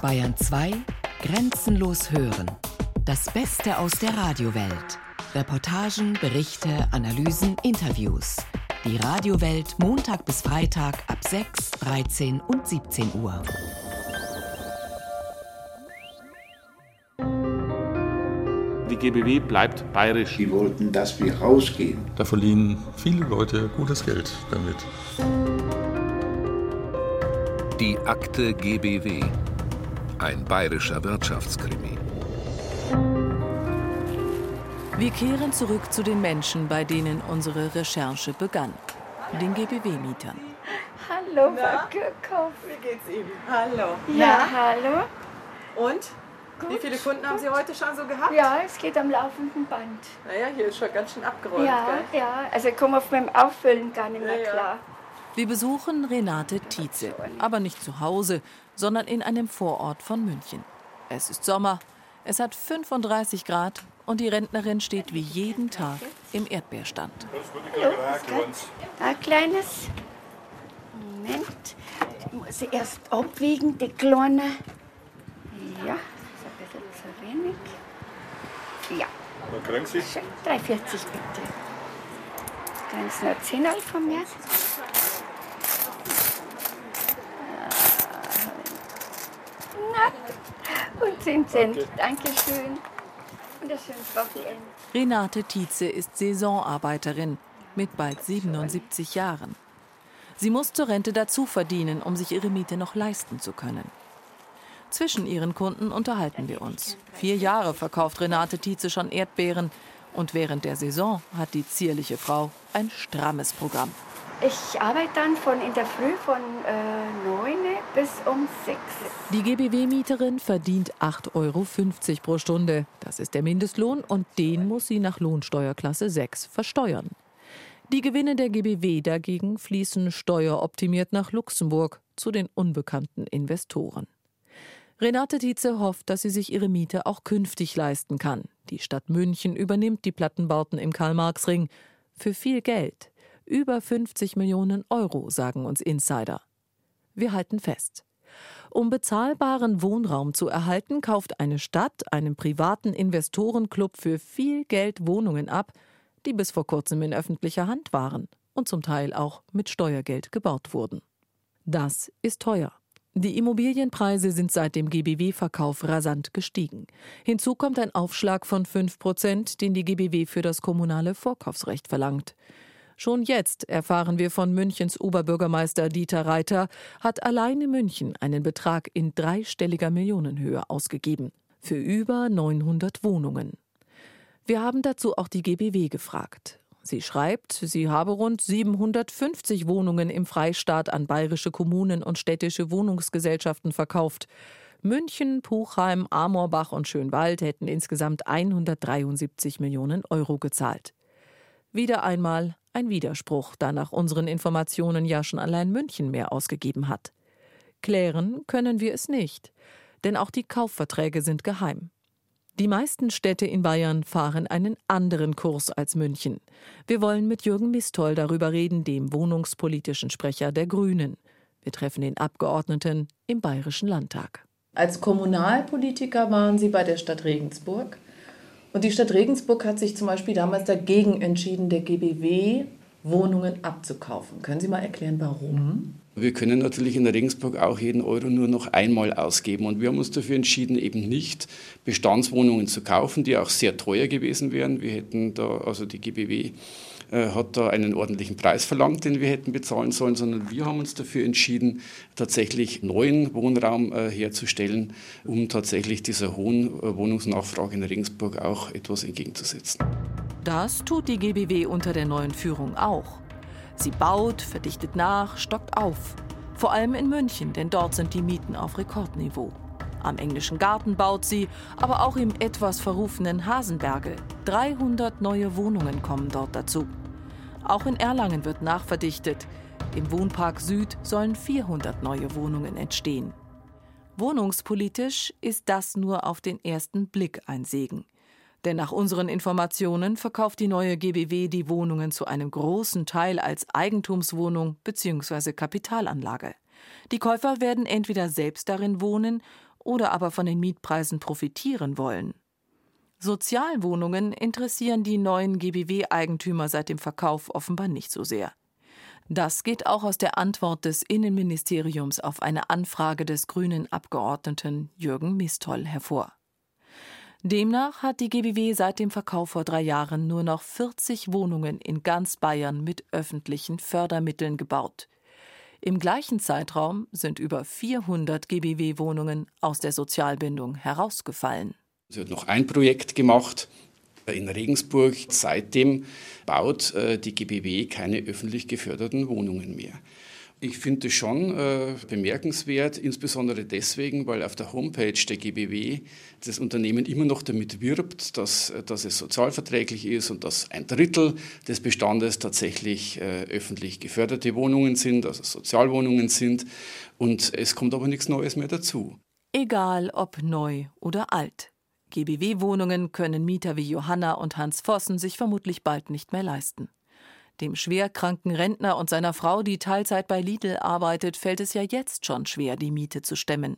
Bayern 2 Grenzenlos hören. Das Beste aus der Radiowelt. Reportagen, Berichte, Analysen, Interviews. Die Radiowelt Montag bis Freitag ab 6, 13 und 17 Uhr. Die GBW bleibt bayerisch. Die wollten, dass wir rausgehen. Da verlieren viele Leute gutes Geld damit. Die Akte GBW. Ein bayerischer Wirtschaftskrimi. Wir kehren zurück zu den Menschen, bei denen unsere Recherche begann. Den GBW-Mietern. Hallo, Frau Kirchhoff. Wie geht's Ihnen? Hallo. Ja, hallo. Und? Wie viele Kunden haben Sie heute schon so gehabt? Ja, es geht am laufenden Band. Naja, hier ist schon ganz schön abgeräumt. Ja, gell? ja. Also ich komme auf meinem Auffüllen gar nicht mehr Ja, ja. klar. Wir besuchen Renate Tietze, aber nicht zu Hause, sondern in einem Vorort von München. Es ist Sommer, es hat 35 Grad und die Rentnerin steht wie jeden Tag im Erdbeerstand. Hallo. Ein kleines. Moment. Ich muss sie erst abwiegen, die kleine. Ja, ist ein bisschen zu wenig. Ja. Was kriegen Sie? Schön. 3,40 bitte. Dann ist noch 10 von mir. Und 10 Cent. Dankeschön. Und ein schönes Wochenende. Renate Tietze ist Saisonarbeiterin mit bald 77 Jahren. Sie muss zur Rente dazu verdienen, um sich ihre Miete noch leisten zu können. Zwischen ihren Kunden unterhalten wir uns. Vier Jahre verkauft Renate Tietze schon Erdbeeren und während der Saison hat die zierliche Frau ein strammes Programm. Ich arbeite dann von in der Früh von äh, 9 bis um 6. Die GBW-Mieterin verdient 8,50 Euro pro Stunde. Das ist der Mindestlohn und den muss sie nach Lohnsteuerklasse 6 versteuern. Die Gewinne der GBW dagegen fließen steueroptimiert nach Luxemburg zu den unbekannten Investoren. Renate Tietze hofft, dass sie sich ihre Miete auch künftig leisten kann. Die Stadt München übernimmt die Plattenbauten im Karl-Marx-Ring für viel Geld. Über 50 Millionen Euro, sagen uns Insider. Wir halten fest. Um bezahlbaren Wohnraum zu erhalten, kauft eine Stadt einem privaten Investorenclub für viel Geld Wohnungen ab, die bis vor kurzem in öffentlicher Hand waren und zum Teil auch mit Steuergeld gebaut wurden. Das ist teuer. Die Immobilienpreise sind seit dem GBW-Verkauf rasant gestiegen. Hinzu kommt ein Aufschlag von 5 Prozent, den die GBW für das kommunale Vorkaufsrecht verlangt. Schon jetzt erfahren wir von Münchens Oberbürgermeister Dieter Reiter, hat alleine München einen Betrag in dreistelliger Millionenhöhe ausgegeben. Für über 900 Wohnungen. Wir haben dazu auch die GBW gefragt. Sie schreibt, sie habe rund 750 Wohnungen im Freistaat an bayerische Kommunen und städtische Wohnungsgesellschaften verkauft. München, Puchheim, Amorbach und Schönwald hätten insgesamt 173 Millionen Euro gezahlt. Wieder einmal ein Widerspruch, da nach unseren Informationen ja schon allein München mehr ausgegeben hat. Klären können wir es nicht, denn auch die Kaufverträge sind geheim. Die meisten Städte in Bayern fahren einen anderen Kurs als München. Wir wollen mit Jürgen Mistoll darüber reden, dem wohnungspolitischen Sprecher der Grünen. Wir treffen den Abgeordneten im Bayerischen Landtag. Als Kommunalpolitiker waren Sie bei der Stadt Regensburg. Und die Stadt Regensburg hat sich zum Beispiel damals dagegen entschieden, der GBW Wohnungen abzukaufen. Können Sie mal erklären, warum? Wir können natürlich in Regensburg auch jeden Euro nur noch einmal ausgeben. Und wir haben uns dafür entschieden, eben nicht Bestandswohnungen zu kaufen, die auch sehr teuer gewesen wären. Wir hätten da, also die GBW äh, hat da einen ordentlichen Preis verlangt, den wir hätten bezahlen sollen, sondern wir haben uns dafür entschieden, tatsächlich neuen Wohnraum äh, herzustellen, um tatsächlich dieser hohen äh, Wohnungsnachfrage in Regensburg auch etwas entgegenzusetzen. Das tut die GBW unter der neuen Führung auch. Sie baut, verdichtet nach, stockt auf. Vor allem in München, denn dort sind die Mieten auf Rekordniveau. Am englischen Garten baut sie, aber auch im etwas verrufenen Hasenbergel. 300 neue Wohnungen kommen dort dazu. Auch in Erlangen wird nachverdichtet. Im Wohnpark Süd sollen 400 neue Wohnungen entstehen. Wohnungspolitisch ist das nur auf den ersten Blick ein Segen. Denn nach unseren Informationen verkauft die neue GBW die Wohnungen zu einem großen Teil als Eigentumswohnung bzw. Kapitalanlage. Die Käufer werden entweder selbst darin wohnen oder aber von den Mietpreisen profitieren wollen. Sozialwohnungen interessieren die neuen GBW-Eigentümer seit dem Verkauf offenbar nicht so sehr. Das geht auch aus der Antwort des Innenministeriums auf eine Anfrage des grünen Abgeordneten Jürgen Mistoll hervor. Demnach hat die GBW seit dem Verkauf vor drei Jahren nur noch 40 Wohnungen in ganz Bayern mit öffentlichen Fördermitteln gebaut. Im gleichen Zeitraum sind über 400 GBW-Wohnungen aus der Sozialbindung herausgefallen. Es wird noch ein Projekt gemacht in Regensburg. Seitdem baut äh, die GBW keine öffentlich geförderten Wohnungen mehr. Ich finde es schon äh, bemerkenswert, insbesondere deswegen, weil auf der Homepage der GBW das Unternehmen immer noch damit wirbt, dass, dass es sozialverträglich ist und dass ein Drittel des Bestandes tatsächlich äh, öffentlich geförderte Wohnungen sind, also Sozialwohnungen sind. Und es kommt aber nichts Neues mehr dazu. Egal ob neu oder alt. GBW-Wohnungen können Mieter wie Johanna und Hans Vossen sich vermutlich bald nicht mehr leisten. Dem schwerkranken Rentner und seiner Frau, die Teilzeit bei Lidl arbeitet, fällt es ja jetzt schon schwer, die Miete zu stemmen.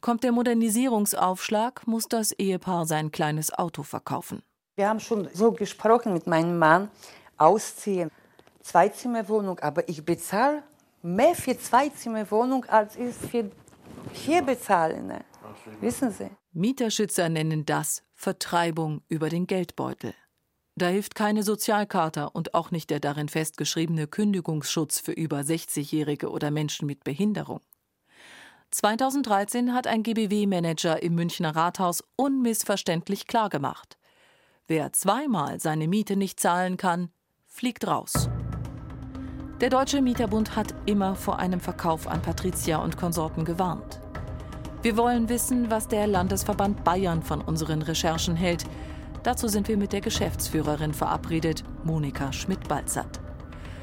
Kommt der Modernisierungsaufschlag, muss das Ehepaar sein kleines Auto verkaufen. Wir haben schon so gesprochen mit meinem Mann, ausziehen, Zweizimmerwohnung, aber ich bezahle mehr für Zweizimmerwohnung, als ich für hier bezahle. Ne? Wissen Sie? Mieterschützer nennen das Vertreibung über den Geldbeutel. Da hilft keine Sozialkarte und auch nicht der darin festgeschriebene Kündigungsschutz für über 60-Jährige oder Menschen mit Behinderung. 2013 hat ein GBW-Manager im Münchner Rathaus unmissverständlich klargemacht: Wer zweimal seine Miete nicht zahlen kann, fliegt raus. Der Deutsche Mieterbund hat immer vor einem Verkauf an Patricia und Konsorten gewarnt. Wir wollen wissen, was der Landesverband Bayern von unseren Recherchen hält, Dazu sind wir mit der Geschäftsführerin verabredet, Monika Schmidt-Balzert.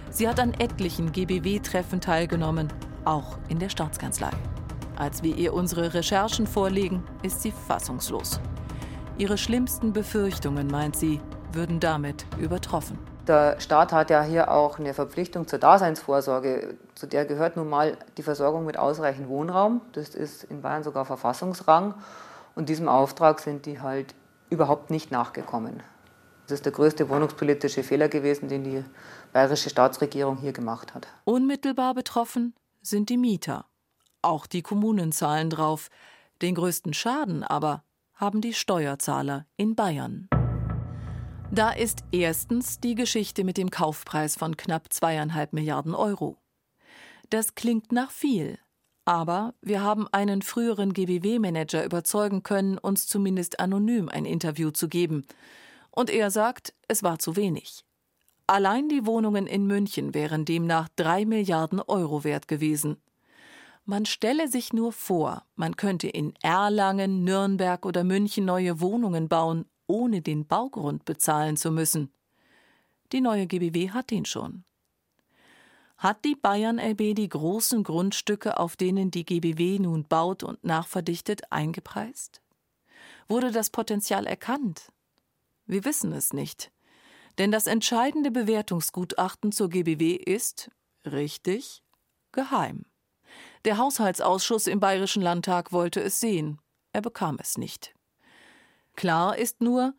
Sie hat an etlichen GBW-Treffen teilgenommen, auch in der Staatskanzlei. Als wir ihr unsere Recherchen vorlegen, ist sie fassungslos. Ihre schlimmsten Befürchtungen, meint sie, würden damit übertroffen. Der Staat hat ja hier auch eine Verpflichtung zur Daseinsvorsorge. Zu der gehört nun mal die Versorgung mit ausreichend Wohnraum. Das ist in Bayern sogar Verfassungsrang. Und diesem Auftrag sind die halt überhaupt nicht nachgekommen. Das ist der größte wohnungspolitische Fehler gewesen, den die bayerische Staatsregierung hier gemacht hat. Unmittelbar betroffen sind die Mieter. Auch die Kommunen zahlen drauf. Den größten Schaden aber haben die Steuerzahler in Bayern. Da ist erstens die Geschichte mit dem Kaufpreis von knapp zweieinhalb Milliarden Euro. Das klingt nach viel, aber wir haben einen früheren GBW-Manager überzeugen können, uns zumindest anonym ein Interview zu geben. Und er sagt, es war zu wenig. Allein die Wohnungen in München wären demnach drei Milliarden Euro wert gewesen. Man stelle sich nur vor, man könnte in Erlangen, Nürnberg oder München neue Wohnungen bauen, ohne den Baugrund bezahlen zu müssen. Die neue GBW hat den schon. Hat die Bayern LB die großen Grundstücke, auf denen die GBW nun baut und nachverdichtet, eingepreist? Wurde das Potenzial erkannt? Wir wissen es nicht. Denn das entscheidende Bewertungsgutachten zur GBW ist, richtig, geheim. Der Haushaltsausschuss im Bayerischen Landtag wollte es sehen. Er bekam es nicht. Klar ist nur,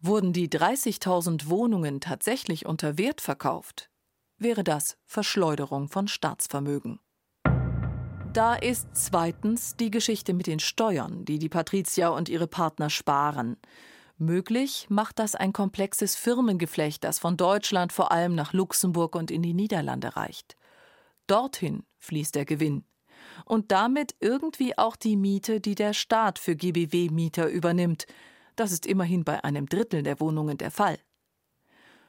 wurden die 30.000 Wohnungen tatsächlich unter Wert verkauft, wäre das Verschleuderung von Staatsvermögen. Da ist zweitens die Geschichte mit den Steuern, die die Patrizier und ihre Partner sparen. Möglich macht das ein komplexes Firmengeflecht, das von Deutschland vor allem nach Luxemburg und in die Niederlande reicht. Dorthin fließt der Gewinn. Und damit irgendwie auch die Miete, die der Staat für GBW-Mieter übernimmt. Das ist immerhin bei einem Drittel der Wohnungen der Fall.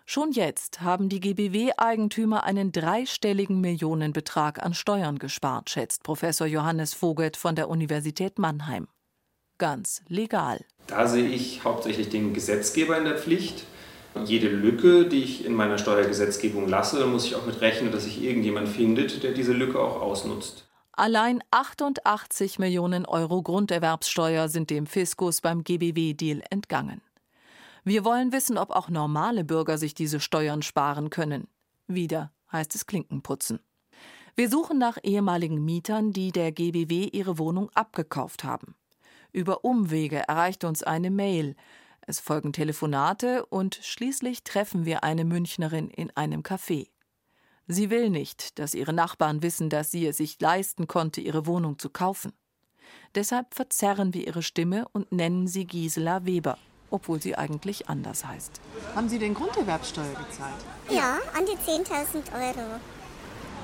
Schon jetzt haben die GBW-Eigentümer einen dreistelligen Millionenbetrag an Steuern gespart, schätzt Professor Johannes Vogelt von der Universität Mannheim. Ganz legal. Da sehe ich hauptsächlich den Gesetzgeber in der Pflicht. Jede Lücke, die ich in meiner Steuergesetzgebung lasse, muss ich auch mit rechnen, dass sich irgendjemand findet, der diese Lücke auch ausnutzt. Allein 88 Millionen Euro Grunderwerbssteuer sind dem Fiskus beim GBW-Deal entgangen. Wir wollen wissen, ob auch normale Bürger sich diese Steuern sparen können. Wieder heißt es Klinkenputzen. Wir suchen nach ehemaligen Mietern, die der GBW ihre Wohnung abgekauft haben. Über Umwege erreicht uns eine Mail. Es folgen Telefonate und schließlich treffen wir eine Münchnerin in einem Café. Sie will nicht, dass ihre Nachbarn wissen, dass sie es sich leisten konnte, ihre Wohnung zu kaufen. Deshalb verzerren wir ihre Stimme und nennen sie Gisela Weber, obwohl sie eigentlich anders heißt. Haben Sie denn Grunderwerbsteuer gezahlt? Ja, an die 10.000 Euro.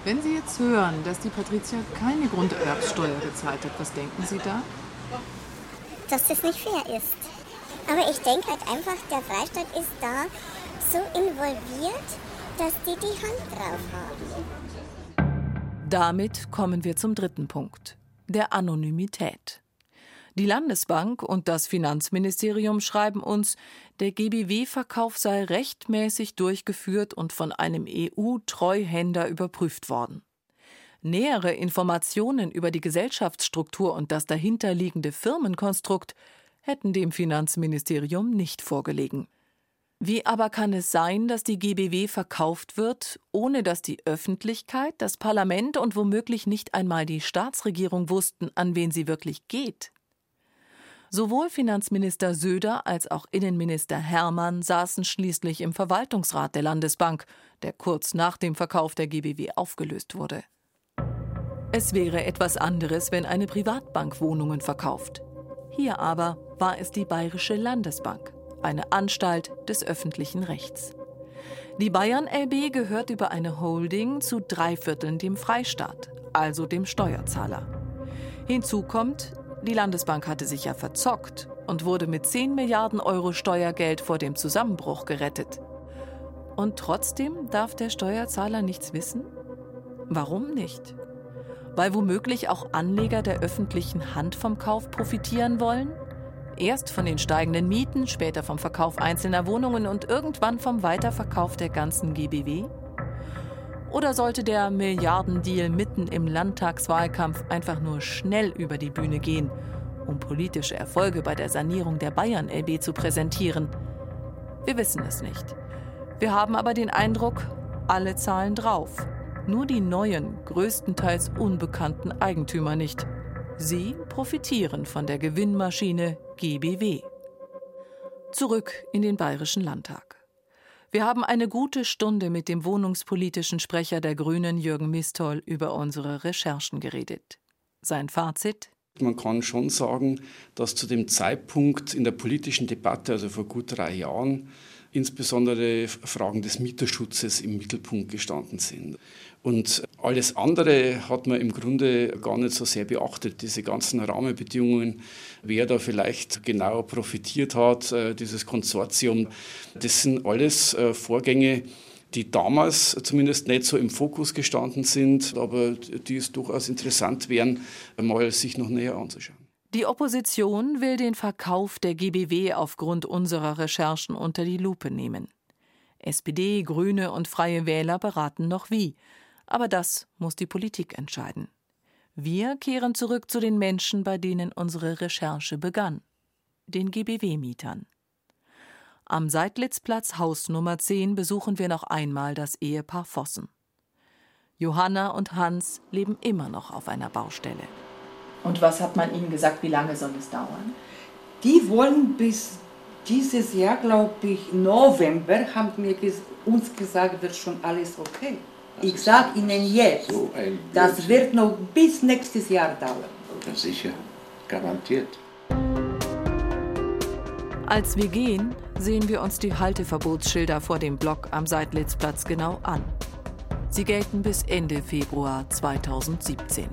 Wenn Sie jetzt hören, dass die Patricia keine Grunderwerbsteuer gezahlt hat, was denken Sie da? Dass das nicht fair ist. Aber ich denke halt einfach, der Freistaat ist da so involviert, dass die die Hand drauf haben. Damit kommen wir zum dritten Punkt, der Anonymität. Die Landesbank und das Finanzministerium schreiben uns, der GBW-Verkauf sei rechtmäßig durchgeführt und von einem EU-Treuhänder überprüft worden. Nähere Informationen über die Gesellschaftsstruktur und das dahinterliegende Firmenkonstrukt hätten dem Finanzministerium nicht vorgelegen. Wie aber kann es sein, dass die GBW verkauft wird, ohne dass die Öffentlichkeit, das Parlament und womöglich nicht einmal die Staatsregierung wussten, an wen sie wirklich geht? Sowohl Finanzminister Söder als auch Innenminister Hermann saßen schließlich im Verwaltungsrat der Landesbank, der kurz nach dem Verkauf der GBW aufgelöst wurde. Es wäre etwas anderes, wenn eine Privatbank Wohnungen verkauft. Hier aber war es die Bayerische Landesbank, eine Anstalt des öffentlichen Rechts. Die Bayern LB gehört über eine Holding zu drei Vierteln dem Freistaat, also dem Steuerzahler. Hinzu kommt, die Landesbank hatte sich ja verzockt und wurde mit 10 Milliarden Euro Steuergeld vor dem Zusammenbruch gerettet. Und trotzdem darf der Steuerzahler nichts wissen? Warum nicht? weil womöglich auch Anleger der öffentlichen Hand vom Kauf profitieren wollen? Erst von den steigenden Mieten, später vom Verkauf einzelner Wohnungen und irgendwann vom Weiterverkauf der ganzen GBW? Oder sollte der Milliardendeal mitten im Landtagswahlkampf einfach nur schnell über die Bühne gehen, um politische Erfolge bei der Sanierung der Bayern LB zu präsentieren? Wir wissen es nicht. Wir haben aber den Eindruck, alle zahlen drauf nur die neuen, größtenteils unbekannten Eigentümer nicht. Sie profitieren von der Gewinnmaschine GBW. Zurück in den Bayerischen Landtag. Wir haben eine gute Stunde mit dem wohnungspolitischen Sprecher der Grünen Jürgen Mistoll über unsere Recherchen geredet. Sein Fazit? Man kann schon sagen, dass zu dem Zeitpunkt in der politischen Debatte, also vor gut drei Jahren, insbesondere Fragen des Mieterschutzes im Mittelpunkt gestanden sind. Und alles andere hat man im Grunde gar nicht so sehr beachtet. Diese ganzen Rahmenbedingungen, wer da vielleicht genau profitiert hat, äh, dieses Konsortium, das sind alles äh, Vorgänge, die damals zumindest nicht so im Fokus gestanden sind, aber die es durchaus interessant wären, mal sich noch näher anzuschauen. Die Opposition will den Verkauf der GBW aufgrund unserer Recherchen unter die Lupe nehmen. SPD, Grüne und Freie Wähler beraten noch wie. Aber das muss die Politik entscheiden. Wir kehren zurück zu den Menschen, bei denen unsere Recherche begann, den GBW-Mietern. Am Seidlitzplatz Haus Nummer 10 besuchen wir noch einmal das Ehepaar Vossen. Johanna und Hans leben immer noch auf einer Baustelle. Und was hat man ihnen gesagt, wie lange soll es dauern? Die wollen bis dieses Jahr, glaube ich, November, haben mir uns gesagt, wird schon alles okay. Ich sage Ihnen jetzt, so das wird noch bis nächstes Jahr dauern. Ja, sicher, garantiert. Als wir gehen, sehen wir uns die Halteverbotsschilder vor dem Block am Seidlitzplatz genau an. Sie gelten bis Ende Februar 2017.